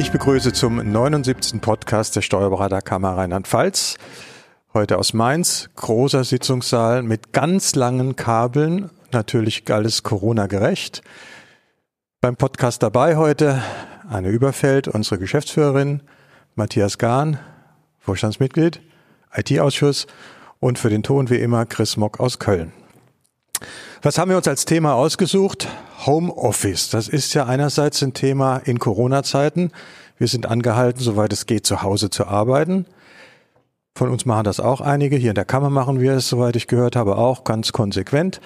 Ich begrüße zum 79. Podcast der Steuerberaterkammer Rheinland-Pfalz. Heute aus Mainz, großer Sitzungssaal mit ganz langen Kabeln, natürlich alles Corona-gerecht. Beim Podcast dabei heute Anne Überfeld, unsere Geschäftsführerin, Matthias Gahn, Vorstandsmitglied, IT-Ausschuss und für den Ton wie immer Chris Mock aus Köln. Was haben wir uns als Thema ausgesucht? Homeoffice. Das ist ja einerseits ein Thema in Corona-Zeiten. Wir sind angehalten, soweit es geht, zu Hause zu arbeiten. Von uns machen das auch einige. Hier in der Kammer machen wir es, soweit ich gehört habe, auch ganz konsequent.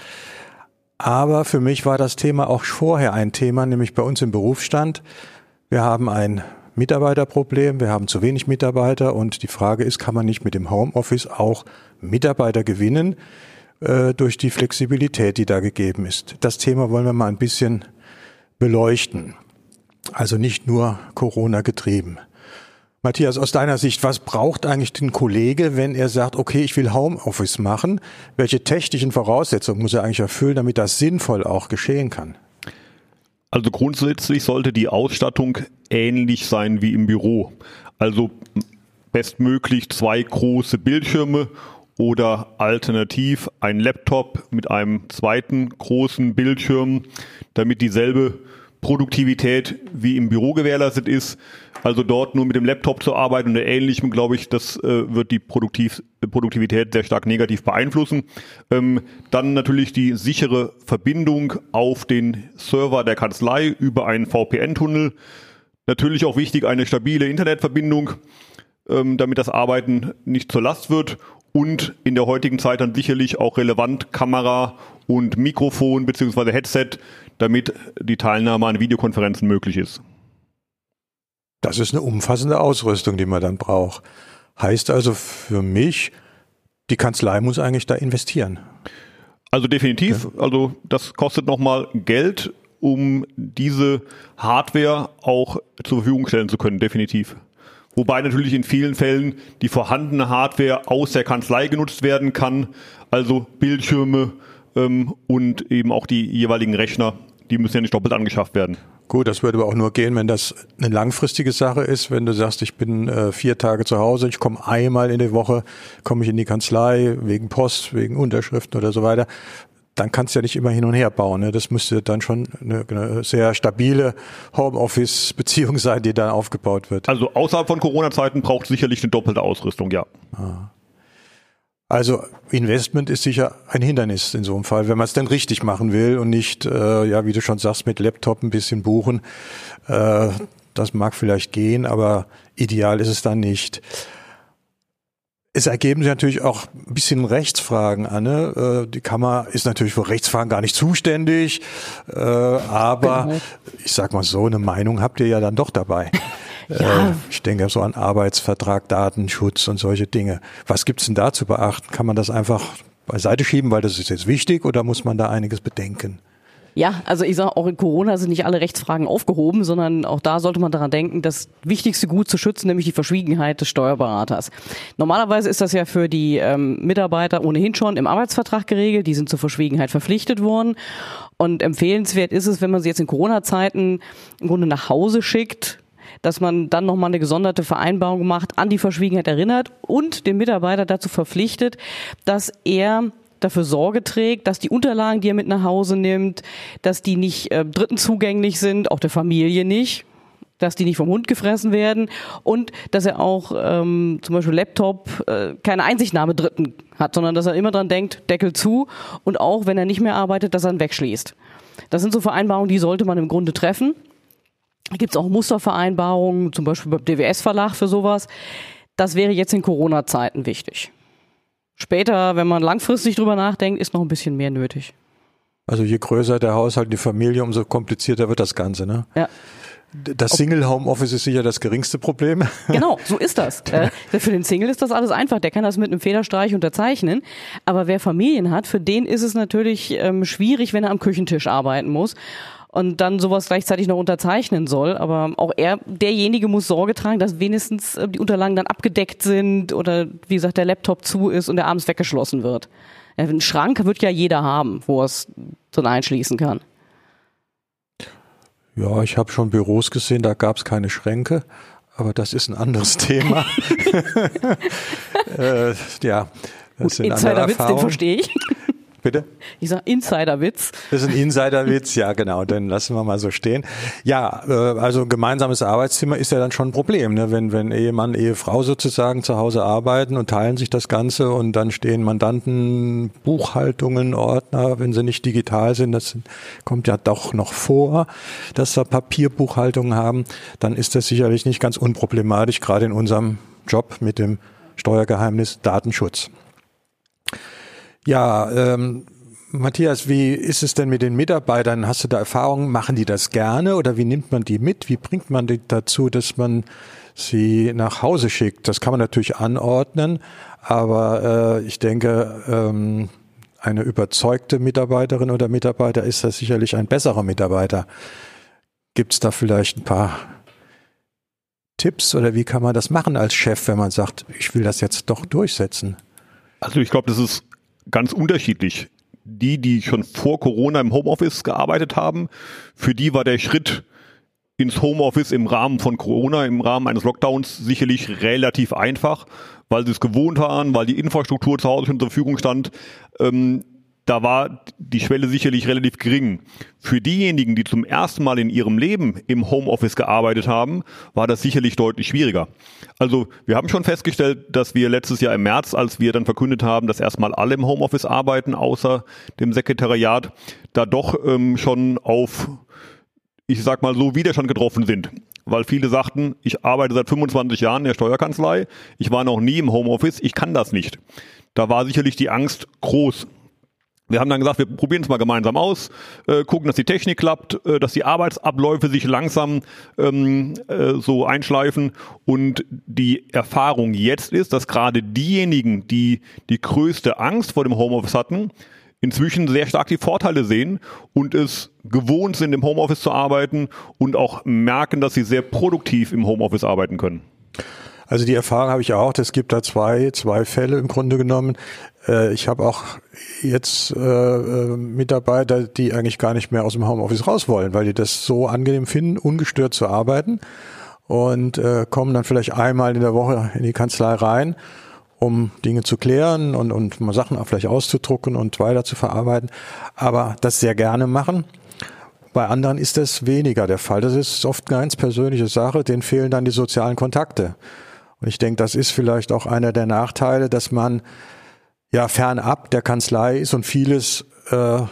Aber für mich war das Thema auch vorher ein Thema, nämlich bei uns im Berufsstand. Wir haben ein Mitarbeiterproblem, wir haben zu wenig Mitarbeiter und die Frage ist, kann man nicht mit dem Homeoffice auch Mitarbeiter gewinnen äh, durch die Flexibilität, die da gegeben ist. Das Thema wollen wir mal ein bisschen beleuchten. Also nicht nur Corona getrieben. Matthias, aus deiner Sicht, was braucht eigentlich den Kollege, wenn er sagt, okay, ich will Homeoffice machen? Welche technischen Voraussetzungen muss er eigentlich erfüllen, damit das sinnvoll auch geschehen kann? Also grundsätzlich sollte die Ausstattung ähnlich sein wie im Büro. Also bestmöglich zwei große Bildschirme oder alternativ ein Laptop mit einem zweiten großen Bildschirm, damit dieselbe Produktivität wie im Büro gewährleistet ist. Also dort nur mit dem Laptop zu arbeiten oder ähnlichem, glaube ich, das äh, wird die Produktiv Produktivität sehr stark negativ beeinflussen. Ähm, dann natürlich die sichere Verbindung auf den Server der Kanzlei über einen VPN-Tunnel. Natürlich auch wichtig eine stabile Internetverbindung, ähm, damit das Arbeiten nicht zur Last wird und in der heutigen Zeit dann sicherlich auch relevant Kamera und Mikrofon beziehungsweise Headset, damit die Teilnahme an Videokonferenzen möglich ist. Das ist eine umfassende Ausrüstung, die man dann braucht. Heißt also für mich, die Kanzlei muss eigentlich da investieren. Also definitiv. Also das kostet nochmal Geld, um diese Hardware auch zur Verfügung stellen zu können, definitiv. Wobei natürlich in vielen Fällen die vorhandene Hardware aus der Kanzlei genutzt werden kann, also Bildschirme ähm, und eben auch die jeweiligen Rechner, die müssen ja nicht doppelt angeschafft werden. Gut, das würde aber auch nur gehen, wenn das eine langfristige Sache ist. Wenn du sagst, ich bin äh, vier Tage zu Hause, ich komme einmal in der Woche, komme ich in die Kanzlei wegen Post, wegen Unterschriften oder so weiter dann kannst du ja nicht immer hin und her bauen. Ne? Das müsste dann schon eine, eine sehr stabile Homeoffice-Beziehung sein, die da aufgebaut wird. Also außerhalb von Corona-Zeiten braucht sicherlich eine doppelte Ausrüstung, ja. Ah. Also Investment ist sicher ein Hindernis in so einem Fall, wenn man es denn richtig machen will und nicht, äh, ja, wie du schon sagst, mit Laptop ein bisschen buchen. Äh, das mag vielleicht gehen, aber ideal ist es dann nicht. Es ergeben sich natürlich auch ein bisschen Rechtsfragen, Anne. Äh, die Kammer ist natürlich für Rechtsfragen gar nicht zuständig, äh, aber genau. ich sag mal so, eine Meinung habt ihr ja dann doch dabei. Ja. Äh, ich denke so an Arbeitsvertrag, Datenschutz und solche Dinge. Was gibt's denn da zu beachten? Kann man das einfach beiseite schieben, weil das ist jetzt wichtig, oder muss man da einiges bedenken? Ja, also ich sage, auch in Corona sind nicht alle Rechtsfragen aufgehoben, sondern auch da sollte man daran denken, das wichtigste Gut zu schützen, nämlich die Verschwiegenheit des Steuerberaters. Normalerweise ist das ja für die ähm, Mitarbeiter ohnehin schon im Arbeitsvertrag geregelt, die sind zur Verschwiegenheit verpflichtet worden. Und empfehlenswert ist es, wenn man sie jetzt in Corona-Zeiten im Grunde nach Hause schickt, dass man dann nochmal eine gesonderte Vereinbarung macht, an die Verschwiegenheit erinnert und den Mitarbeiter dazu verpflichtet, dass er dafür Sorge trägt, dass die Unterlagen, die er mit nach Hause nimmt, dass die nicht äh, Dritten zugänglich sind, auch der Familie nicht dass die nicht vom Hund gefressen werden und dass er auch ähm, zum Beispiel Laptop äh, keine Einsichtnahme Dritten hat, sondern dass er immer dran denkt, Deckel zu und auch wenn er nicht mehr arbeitet, dass er ihn wegschließt. Das sind so Vereinbarungen, die sollte man im Grunde treffen. Gibt es auch Mustervereinbarungen, zum Beispiel beim DWS-Verlag für sowas. Das wäre jetzt in Corona-Zeiten wichtig. Später, wenn man langfristig drüber nachdenkt, ist noch ein bisschen mehr nötig. Also je größer der Haushalt, die Familie, umso komplizierter wird das Ganze, ne? Ja. Das Single Homeoffice ist sicher das geringste Problem. Genau, so ist das. äh, für den Single ist das alles einfach. Der kann das mit einem Federstreich unterzeichnen. Aber wer Familien hat, für den ist es natürlich ähm, schwierig, wenn er am Küchentisch arbeiten muss und dann sowas gleichzeitig noch unterzeichnen soll. Aber auch er, derjenige muss Sorge tragen, dass wenigstens äh, die Unterlagen dann abgedeckt sind oder wie gesagt der Laptop zu ist und der abends weggeschlossen wird. Ein Schrank wird ja jeder haben, wo er es dann einschließen kann. Ja, ich habe schon Büros gesehen, da gab es keine Schränke, aber das ist ein anderes Thema. äh, ja, das Gut, Insiderwitz, den verstehe ich. Bitte? Ich sag Insiderwitz. Das ist ein Insiderwitz, ja genau, den lassen wir mal so stehen. Ja, äh, also gemeinsames Arbeitszimmer ist ja dann schon ein Problem, ne? wenn, wenn Ehemann, Ehefrau sozusagen zu Hause arbeiten und teilen sich das Ganze und dann stehen Mandanten, Buchhaltungen, Ordner, wenn sie nicht digital sind, das kommt ja doch noch vor, dass wir Papierbuchhaltungen haben, dann ist das sicherlich nicht ganz unproblematisch, gerade in unserem Job mit dem Steuergeheimnis Datenschutz. Ja, ähm, Matthias, wie ist es denn mit den Mitarbeitern? Hast du da Erfahrungen? Machen die das gerne oder wie nimmt man die mit? Wie bringt man die dazu, dass man sie nach Hause schickt? Das kann man natürlich anordnen, aber äh, ich denke, ähm, eine überzeugte Mitarbeiterin oder Mitarbeiter ist da sicherlich ein besserer Mitarbeiter. Gibt es da vielleicht ein paar Tipps oder wie kann man das machen als Chef, wenn man sagt, ich will das jetzt doch durchsetzen? Also ich glaube, das ist ganz unterschiedlich. Die, die schon vor Corona im Homeoffice gearbeitet haben, für die war der Schritt ins Homeoffice im Rahmen von Corona, im Rahmen eines Lockdowns sicherlich relativ einfach, weil sie es gewohnt waren, weil die Infrastruktur zu Hause schon zur Verfügung stand. Ähm, da war die Schwelle sicherlich relativ gering. Für diejenigen, die zum ersten Mal in ihrem Leben im Homeoffice gearbeitet haben, war das sicherlich deutlich schwieriger. Also wir haben schon festgestellt, dass wir letztes Jahr im März, als wir dann verkündet haben, dass erstmal alle im Homeoffice arbeiten, außer dem Sekretariat, da doch ähm, schon auf, ich sag mal so, Widerstand getroffen sind weil viele sagten, ich arbeite seit 25 Jahren in der Steuerkanzlei, ich war noch nie im Homeoffice, ich kann das nicht. Da war sicherlich die Angst groß. Wir haben dann gesagt, wir probieren es mal gemeinsam aus, äh, gucken, dass die Technik klappt, äh, dass die Arbeitsabläufe sich langsam ähm, äh, so einschleifen. Und die Erfahrung jetzt ist, dass gerade diejenigen, die die größte Angst vor dem Homeoffice hatten, inzwischen sehr stark die Vorteile sehen und es gewohnt sind, im Homeoffice zu arbeiten und auch merken, dass sie sehr produktiv im Homeoffice arbeiten können. Also die Erfahrung habe ich auch. Es gibt da zwei, zwei Fälle im Grunde genommen. Äh, ich habe auch jetzt äh, äh, Mitarbeiter, die eigentlich gar nicht mehr aus dem Homeoffice raus wollen, weil die das so angenehm finden, ungestört zu arbeiten und kommen dann vielleicht einmal in der Woche in die Kanzlei rein, um Dinge zu klären und, und mal Sachen auch vielleicht auszudrucken und weiter zu verarbeiten, aber das sehr gerne machen. Bei anderen ist das weniger der Fall. Das ist oft eine ganz persönliche Sache, denen fehlen dann die sozialen Kontakte. Ich denke, das ist vielleicht auch einer der Nachteile, dass man ja fernab der Kanzlei ist und vieles äh,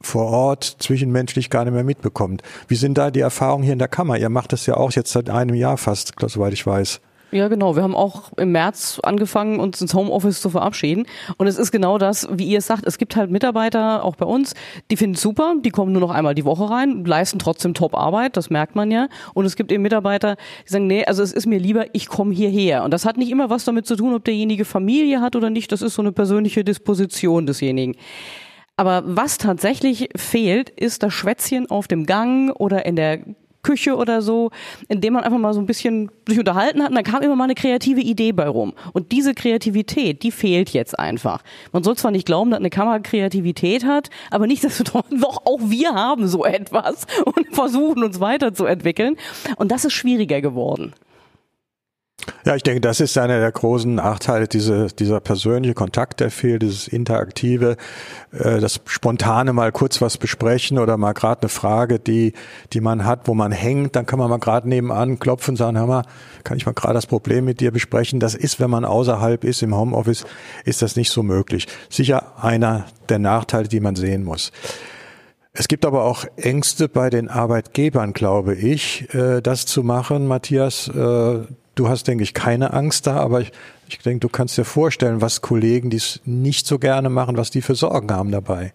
vor Ort zwischenmenschlich gar nicht mehr mitbekommt. Wie sind da die Erfahrungen hier in der Kammer? Ihr macht das ja auch jetzt seit einem Jahr fast, soweit ich weiß. Ja, genau. Wir haben auch im März angefangen, uns ins Homeoffice zu verabschieden. Und es ist genau das, wie ihr es sagt. Es gibt halt Mitarbeiter, auch bei uns, die finden es super, die kommen nur noch einmal die Woche rein, leisten trotzdem Top-Arbeit, das merkt man ja. Und es gibt eben Mitarbeiter, die sagen, nee, also es ist mir lieber, ich komme hierher. Und das hat nicht immer was damit zu tun, ob derjenige Familie hat oder nicht. Das ist so eine persönliche Disposition desjenigen. Aber was tatsächlich fehlt, ist das Schwätzchen auf dem Gang oder in der Küche oder so, in dem man einfach mal so ein bisschen sich unterhalten hat und dann kam immer mal eine kreative Idee bei rum. Und diese Kreativität, die fehlt jetzt einfach. Man soll zwar nicht glauben, dass eine Kamera Kreativität hat, aber nicht, dass wir doch auch wir haben so etwas und versuchen uns weiterzuentwickeln. Und das ist schwieriger geworden. Ja, ich denke, das ist einer der großen Nachteile, diese, dieser persönliche Kontakt, der fehlt, dieses interaktive, äh, das spontane mal kurz was besprechen oder mal gerade eine Frage, die, die man hat, wo man hängt, dann kann man mal gerade nebenan klopfen und sagen, hör mal, kann ich mal gerade das Problem mit dir besprechen? Das ist, wenn man außerhalb ist, im Homeoffice, ist das nicht so möglich. Sicher einer der Nachteile, die man sehen muss. Es gibt aber auch Ängste bei den Arbeitgebern, glaube ich, äh, das zu machen, Matthias. Du hast, denke ich, keine Angst da, aber ich, ich denke, du kannst dir vorstellen, was Kollegen, die es nicht so gerne machen, was die für Sorgen haben dabei.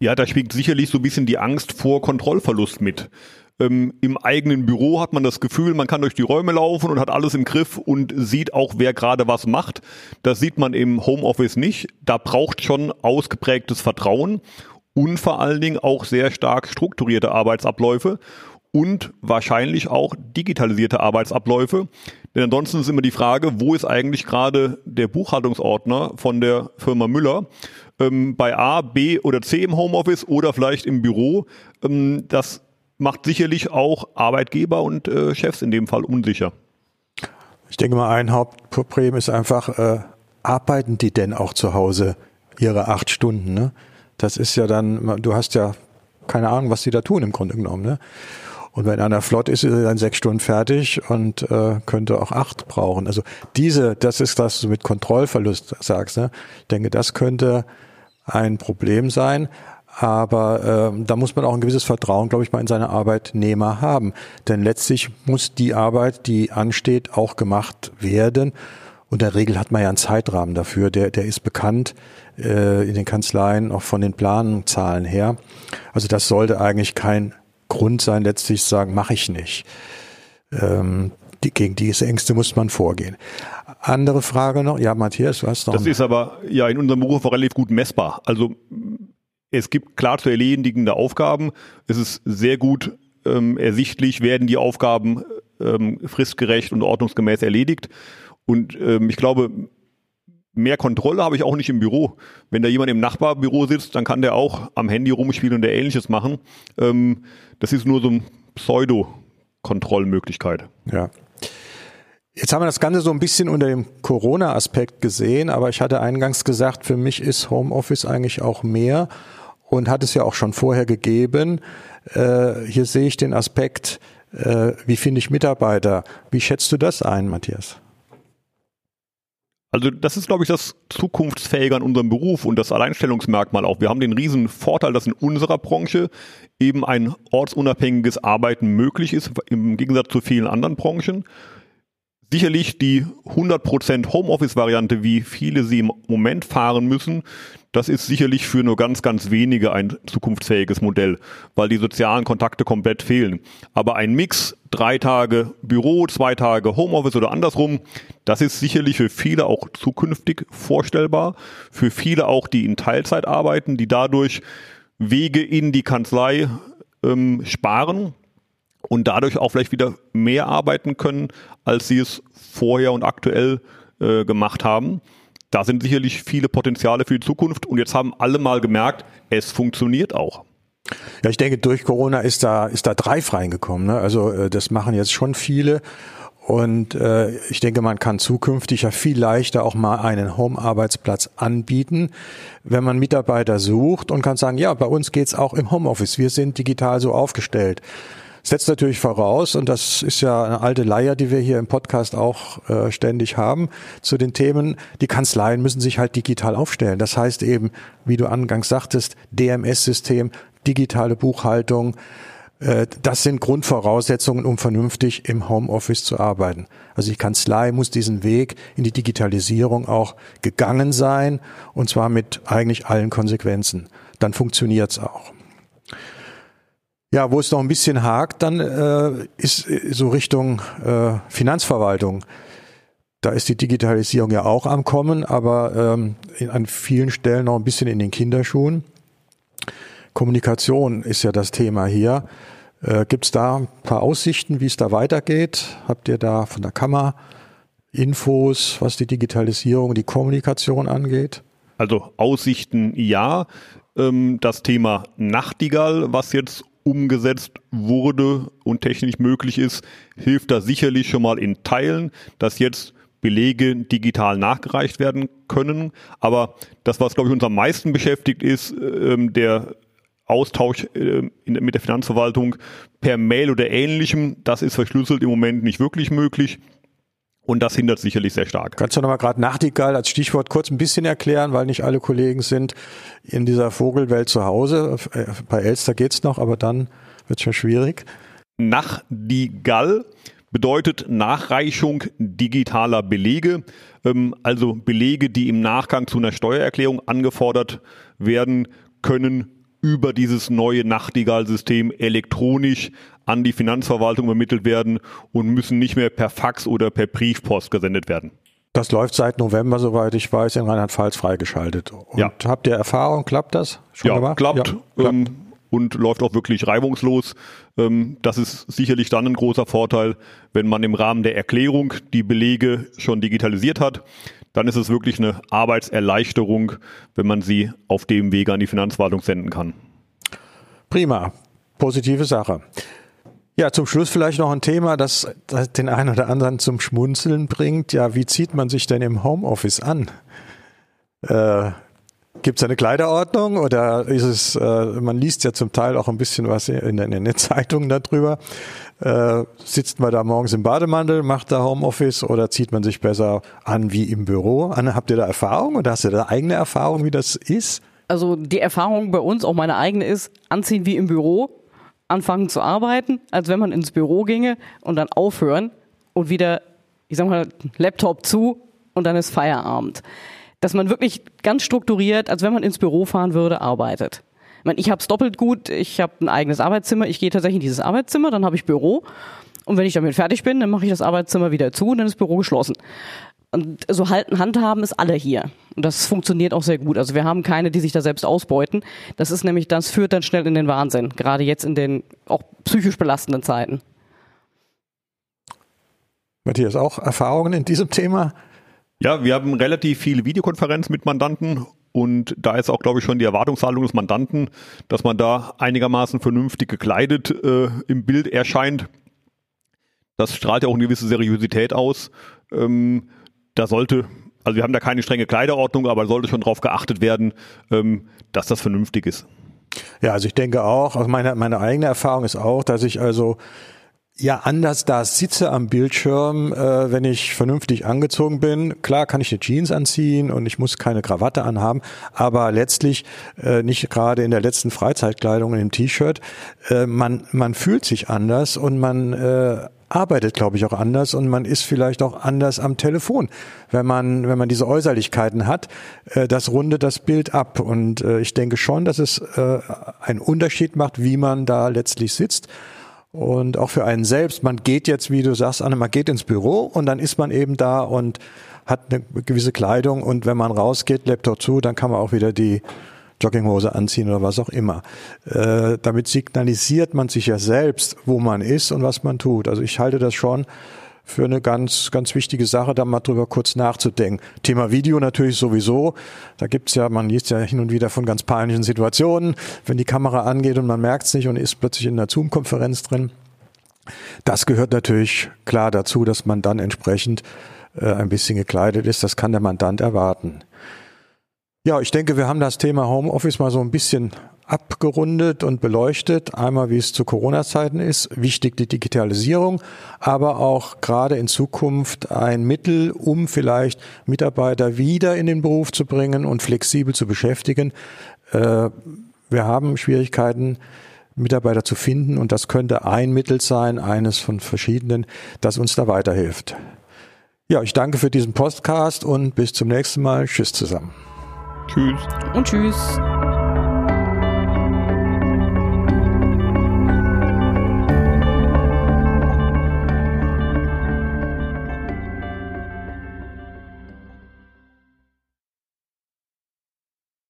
Ja, da schwingt sicherlich so ein bisschen die Angst vor Kontrollverlust mit. Ähm, Im eigenen Büro hat man das Gefühl, man kann durch die Räume laufen und hat alles im Griff und sieht auch, wer gerade was macht. Das sieht man im Homeoffice nicht. Da braucht schon ausgeprägtes Vertrauen und vor allen Dingen auch sehr stark strukturierte Arbeitsabläufe und wahrscheinlich auch digitalisierte Arbeitsabläufe. Denn ansonsten ist immer die Frage, wo ist eigentlich gerade der Buchhaltungsordner von der Firma Müller? Ähm, bei A, B oder C im Homeoffice oder vielleicht im Büro. Ähm, das macht sicherlich auch Arbeitgeber und äh, Chefs in dem Fall unsicher. Ich denke mal, ein Hauptproblem ist einfach, äh, arbeiten die denn auch zu Hause ihre acht Stunden? Ne? Das ist ja dann, du hast ja keine Ahnung, was die da tun im Grunde genommen. Ne? Und wenn einer flott ist, ist er dann sechs Stunden fertig und äh, könnte auch acht brauchen. Also diese, das ist, was du mit Kontrollverlust sagst. Ne? Ich denke, das könnte ein Problem sein. Aber äh, da muss man auch ein gewisses Vertrauen, glaube ich, mal in seine Arbeitnehmer haben. Denn letztlich muss die Arbeit, die ansteht, auch gemacht werden. Und in der Regel hat man ja einen Zeitrahmen dafür, der, der ist bekannt äh, in den Kanzleien, auch von den Planzahlen her. Also das sollte eigentlich kein Grund sein, letztlich zu sagen, mache ich nicht. Ähm, die, gegen diese Ängste muss man vorgehen. Andere Frage noch, ja, Matthias, was noch? Das ist aber ja in unserem Beruf relativ gut messbar. Also es gibt klar zu erledigende Aufgaben. Es ist sehr gut ähm, ersichtlich, werden die Aufgaben ähm, fristgerecht und ordnungsgemäß erledigt. Und ähm, ich glaube, mehr Kontrolle habe ich auch nicht im Büro. Wenn da jemand im Nachbarbüro sitzt, dann kann der auch am Handy rumspielen und der ähnliches machen. Ähm, das ist nur so ein Pseudo-Kontrollmöglichkeit. Ja. Jetzt haben wir das Ganze so ein bisschen unter dem Corona-Aspekt gesehen, aber ich hatte eingangs gesagt, für mich ist Homeoffice eigentlich auch mehr und hat es ja auch schon vorher gegeben. Äh, hier sehe ich den Aspekt, äh, wie finde ich Mitarbeiter? Wie schätzt du das ein, Matthias? Also das ist, glaube ich, das Zukunftsfähige an unserem Beruf und das Alleinstellungsmerkmal auch. Wir haben den riesen Vorteil, dass in unserer Branche eben ein ortsunabhängiges Arbeiten möglich ist, im Gegensatz zu vielen anderen Branchen. Sicherlich die 100% Homeoffice-Variante, wie viele sie im Moment fahren müssen, das ist sicherlich für nur ganz, ganz wenige ein zukunftsfähiges Modell, weil die sozialen Kontakte komplett fehlen. Aber ein Mix, drei Tage Büro, zwei Tage Homeoffice oder andersrum, das ist sicherlich für viele auch zukünftig vorstellbar. Für viele auch, die in Teilzeit arbeiten, die dadurch Wege in die Kanzlei ähm, sparen und dadurch auch vielleicht wieder mehr arbeiten können, als sie es vorher und aktuell äh, gemacht haben da sind sicherlich viele Potenziale für die Zukunft und jetzt haben alle mal gemerkt, es funktioniert auch. Ja, ich denke, durch Corona ist da, ist da Drive reingekommen. Ne? Also äh, das machen jetzt schon viele. Und äh, ich denke, man kann zukünftig ja viel leichter auch mal einen Home-Arbeitsplatz anbieten, wenn man Mitarbeiter sucht und kann sagen, ja, bei uns geht's auch im Homeoffice. Wir sind digital so aufgestellt setzt natürlich voraus, und das ist ja eine alte Leier, die wir hier im Podcast auch äh, ständig haben, zu den Themen, die Kanzleien müssen sich halt digital aufstellen. Das heißt eben, wie du angangs sagtest, DMS-System, digitale Buchhaltung, äh, das sind Grundvoraussetzungen, um vernünftig im Homeoffice zu arbeiten. Also die Kanzlei muss diesen Weg in die Digitalisierung auch gegangen sein, und zwar mit eigentlich allen Konsequenzen. Dann funktioniert's auch. Ja, wo es noch ein bisschen hakt, dann äh, ist äh, so Richtung äh, Finanzverwaltung. Da ist die Digitalisierung ja auch am Kommen, aber ähm, in, an vielen Stellen noch ein bisschen in den Kinderschuhen. Kommunikation ist ja das Thema hier. Äh, Gibt es da ein paar Aussichten, wie es da weitergeht? Habt ihr da von der Kammer Infos, was die Digitalisierung, die Kommunikation angeht? Also Aussichten ja. Ähm, das Thema Nachtigall, was jetzt umgesetzt wurde und technisch möglich ist, hilft da sicherlich schon mal in Teilen, dass jetzt Belege digital nachgereicht werden können. Aber das, was, glaube ich, uns am meisten beschäftigt, ist ähm, der Austausch äh, in, mit der Finanzverwaltung per Mail oder ähnlichem. Das ist verschlüsselt im Moment nicht wirklich möglich. Und das hindert sicherlich sehr stark. Kannst du nochmal gerade Nachtigall als Stichwort kurz ein bisschen erklären, weil nicht alle Kollegen sind in dieser Vogelwelt zu Hause. Äh, bei Elster geht's noch, aber dann wird's schon schwierig. Nachtigall bedeutet Nachreichung digitaler Belege, ähm, also Belege, die im Nachgang zu einer Steuererklärung angefordert werden können über dieses neue Nachtigall-System elektronisch an die Finanzverwaltung übermittelt werden und müssen nicht mehr per Fax oder per Briefpost gesendet werden. Das läuft seit November, soweit ich weiß, in Rheinland-Pfalz freigeschaltet. Und ja. habt ihr Erfahrung? Klappt das? Schon ja, gemacht? klappt. Ja, klappt. Ähm, und läuft auch wirklich reibungslos. Ähm, das ist sicherlich dann ein großer Vorteil, wenn man im Rahmen der Erklärung die Belege schon digitalisiert hat. Dann ist es wirklich eine Arbeitserleichterung, wenn man sie auf dem Wege an die Finanzverwaltung senden kann. Prima. positive Sache. Ja, zum Schluss vielleicht noch ein Thema, das, das den einen oder anderen zum Schmunzeln bringt. Ja, wie zieht man sich denn im Homeoffice an? Äh, Gibt es eine Kleiderordnung oder ist es, äh, man liest ja zum Teil auch ein bisschen was in, in den Zeitungen darüber. Äh, sitzt man da morgens im Bademantel, macht da Homeoffice oder zieht man sich besser an wie im Büro? Anne, habt ihr da Erfahrung oder hast du da eigene Erfahrung, wie das ist? Also die Erfahrung bei uns, auch meine eigene, ist, anziehen wie im Büro, anfangen zu arbeiten, als wenn man ins Büro ginge und dann aufhören und wieder, ich sag mal, Laptop zu und dann ist Feierabend dass man wirklich ganz strukturiert, als wenn man ins Büro fahren würde, arbeitet. Ich, meine, ich habe es doppelt gut, ich habe ein eigenes Arbeitszimmer, ich gehe tatsächlich in dieses Arbeitszimmer, dann habe ich Büro und wenn ich damit fertig bin, dann mache ich das Arbeitszimmer wieder zu und dann ist das Büro geschlossen. Und so halten, handhaben ist alle hier. Und das funktioniert auch sehr gut. Also wir haben keine, die sich da selbst ausbeuten. Das ist nämlich, das führt dann schnell in den Wahnsinn. Gerade jetzt in den auch psychisch belastenden Zeiten. Matthias, auch Erfahrungen in diesem Thema? Ja, wir haben relativ viele Videokonferenzen mit Mandanten und da ist auch, glaube ich, schon die Erwartungshaltung des Mandanten, dass man da einigermaßen vernünftig gekleidet äh, im Bild erscheint. Das strahlt ja auch eine gewisse Seriosität aus. Ähm, da sollte, also wir haben da keine strenge Kleiderordnung, aber sollte schon darauf geachtet werden, ähm, dass das vernünftig ist. Ja, also ich denke auch, also meine, meine eigene Erfahrung ist auch, dass ich also ja anders da sitze am Bildschirm, äh, wenn ich vernünftig angezogen bin. Klar kann ich eine Jeans anziehen und ich muss keine Krawatte anhaben, aber letztlich äh, nicht gerade in der letzten Freizeitkleidung in dem T-Shirt. Äh, man, man fühlt sich anders und man äh, arbeitet, glaube ich, auch anders und man ist vielleicht auch anders am Telefon, wenn man, wenn man diese Äußerlichkeiten hat. Äh, das rundet das Bild ab und äh, ich denke schon, dass es äh, einen Unterschied macht, wie man da letztlich sitzt. Und auch für einen selbst, man geht jetzt, wie du sagst, Anne, man geht ins Büro und dann ist man eben da und hat eine gewisse Kleidung und wenn man rausgeht, Laptop zu, dann kann man auch wieder die Jogginghose anziehen oder was auch immer. Äh, damit signalisiert man sich ja selbst, wo man ist und was man tut. Also ich halte das schon für eine ganz, ganz wichtige Sache, da mal drüber kurz nachzudenken. Thema Video natürlich sowieso. Da gibt's ja, man liest ja hin und wieder von ganz peinlichen Situationen, wenn die Kamera angeht und man merkt's nicht und ist plötzlich in einer Zoom-Konferenz drin. Das gehört natürlich klar dazu, dass man dann entsprechend äh, ein bisschen gekleidet ist. Das kann der Mandant erwarten. Ja, ich denke, wir haben das Thema Homeoffice mal so ein bisschen abgerundet und beleuchtet. Einmal, wie es zu Corona-Zeiten ist, wichtig die Digitalisierung, aber auch gerade in Zukunft ein Mittel, um vielleicht Mitarbeiter wieder in den Beruf zu bringen und flexibel zu beschäftigen. Äh, wir haben Schwierigkeiten, Mitarbeiter zu finden und das könnte ein Mittel sein, eines von verschiedenen, das uns da weiterhilft. Ja, ich danke für diesen Podcast und bis zum nächsten Mal. Tschüss zusammen. Tschüss. Und tschüss.